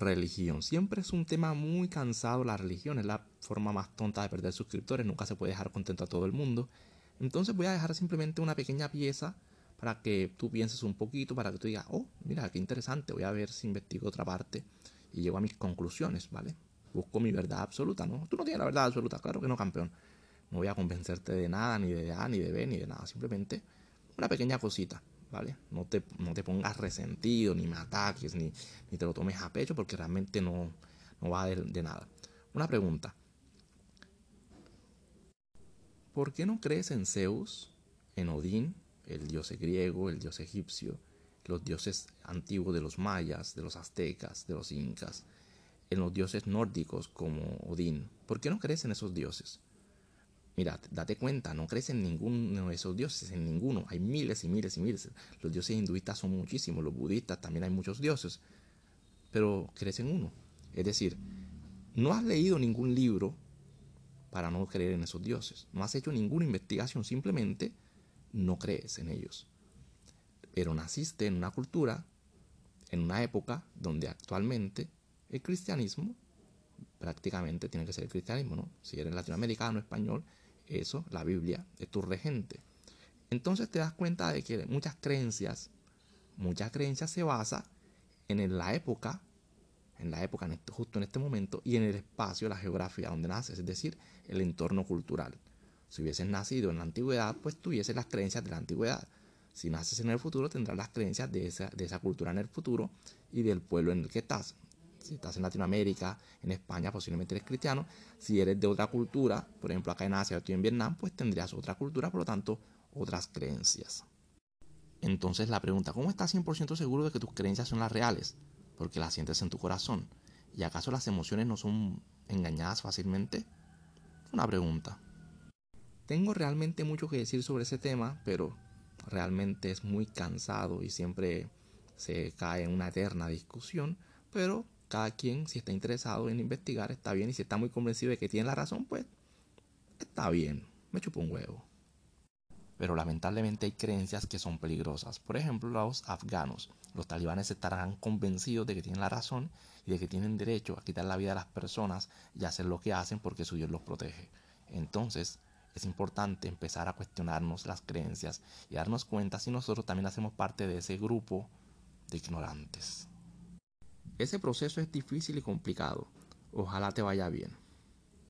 religión. Siempre es un tema muy cansado la religión, es la forma más tonta de perder suscriptores, nunca se puede dejar contento a todo el mundo. Entonces voy a dejar simplemente una pequeña pieza para que tú pienses un poquito, para que tú digas, oh, mira, qué interesante, voy a ver si investigo otra parte y llego a mis conclusiones, ¿vale? Busco mi verdad absoluta, ¿no? Tú no tienes la verdad absoluta, claro que no, campeón. No voy a convencerte de nada, ni de A, ni de B, ni de nada, simplemente una pequeña cosita, ¿vale? No te, no te pongas resentido, ni me ataques, ni, ni, te lo tomes a pecho, porque realmente no, no va de, de nada. Una pregunta. ¿Por qué no crees en Zeus, en Odín, el dios griego, el dios egipcio, los dioses antiguos de los mayas, de los aztecas, de los incas, en los dioses nórdicos como Odín? ¿Por qué no crees en esos dioses? Mira, date cuenta, no crees en ninguno de esos dioses, en ninguno. Hay miles y miles y miles. Los dioses hinduistas son muchísimos, los budistas también hay muchos dioses. Pero crees en uno. Es decir, no has leído ningún libro para no creer en esos dioses. No has hecho ninguna investigación, simplemente no crees en ellos. Pero naciste en una cultura, en una época donde actualmente el cristianismo prácticamente tiene que ser el cristianismo, ¿no? Si eres latinoamericano, español, eso, la Biblia, es tu regente. Entonces te das cuenta de que muchas creencias, muchas creencias se basan en la época, en la época, justo en este momento, y en el espacio, la geografía donde naces, es decir, el entorno cultural. Si hubieses nacido en la antigüedad, pues tuvieses las creencias de la antigüedad. Si naces en el futuro, tendrás las creencias de esa, de esa cultura en el futuro y del pueblo en el que estás. Si estás en Latinoamérica, en España, posiblemente eres cristiano. Si eres de otra cultura, por ejemplo acá en Asia o en Vietnam, pues tendrías otra cultura, por lo tanto, otras creencias. Entonces la pregunta, ¿cómo estás 100% seguro de que tus creencias son las reales? Porque las sientes en tu corazón. ¿Y acaso las emociones no son engañadas fácilmente? Una pregunta. Tengo realmente mucho que decir sobre ese tema, pero realmente es muy cansado y siempre se cae en una eterna discusión, pero cada quien, si está interesado en investigar, está bien. Y si está muy convencido de que tiene la razón, pues está bien. Me chupo un huevo. Pero lamentablemente hay creencias que son peligrosas. Por ejemplo, los afganos. Los talibanes estarán convencidos de que tienen la razón y de que tienen derecho a quitar la vida a las personas y hacer lo que hacen porque su Dios los protege. Entonces, es importante empezar a cuestionarnos las creencias y darnos cuenta si nosotros también hacemos parte de ese grupo de ignorantes. Ese proceso es difícil y complicado. Ojalá te vaya bien.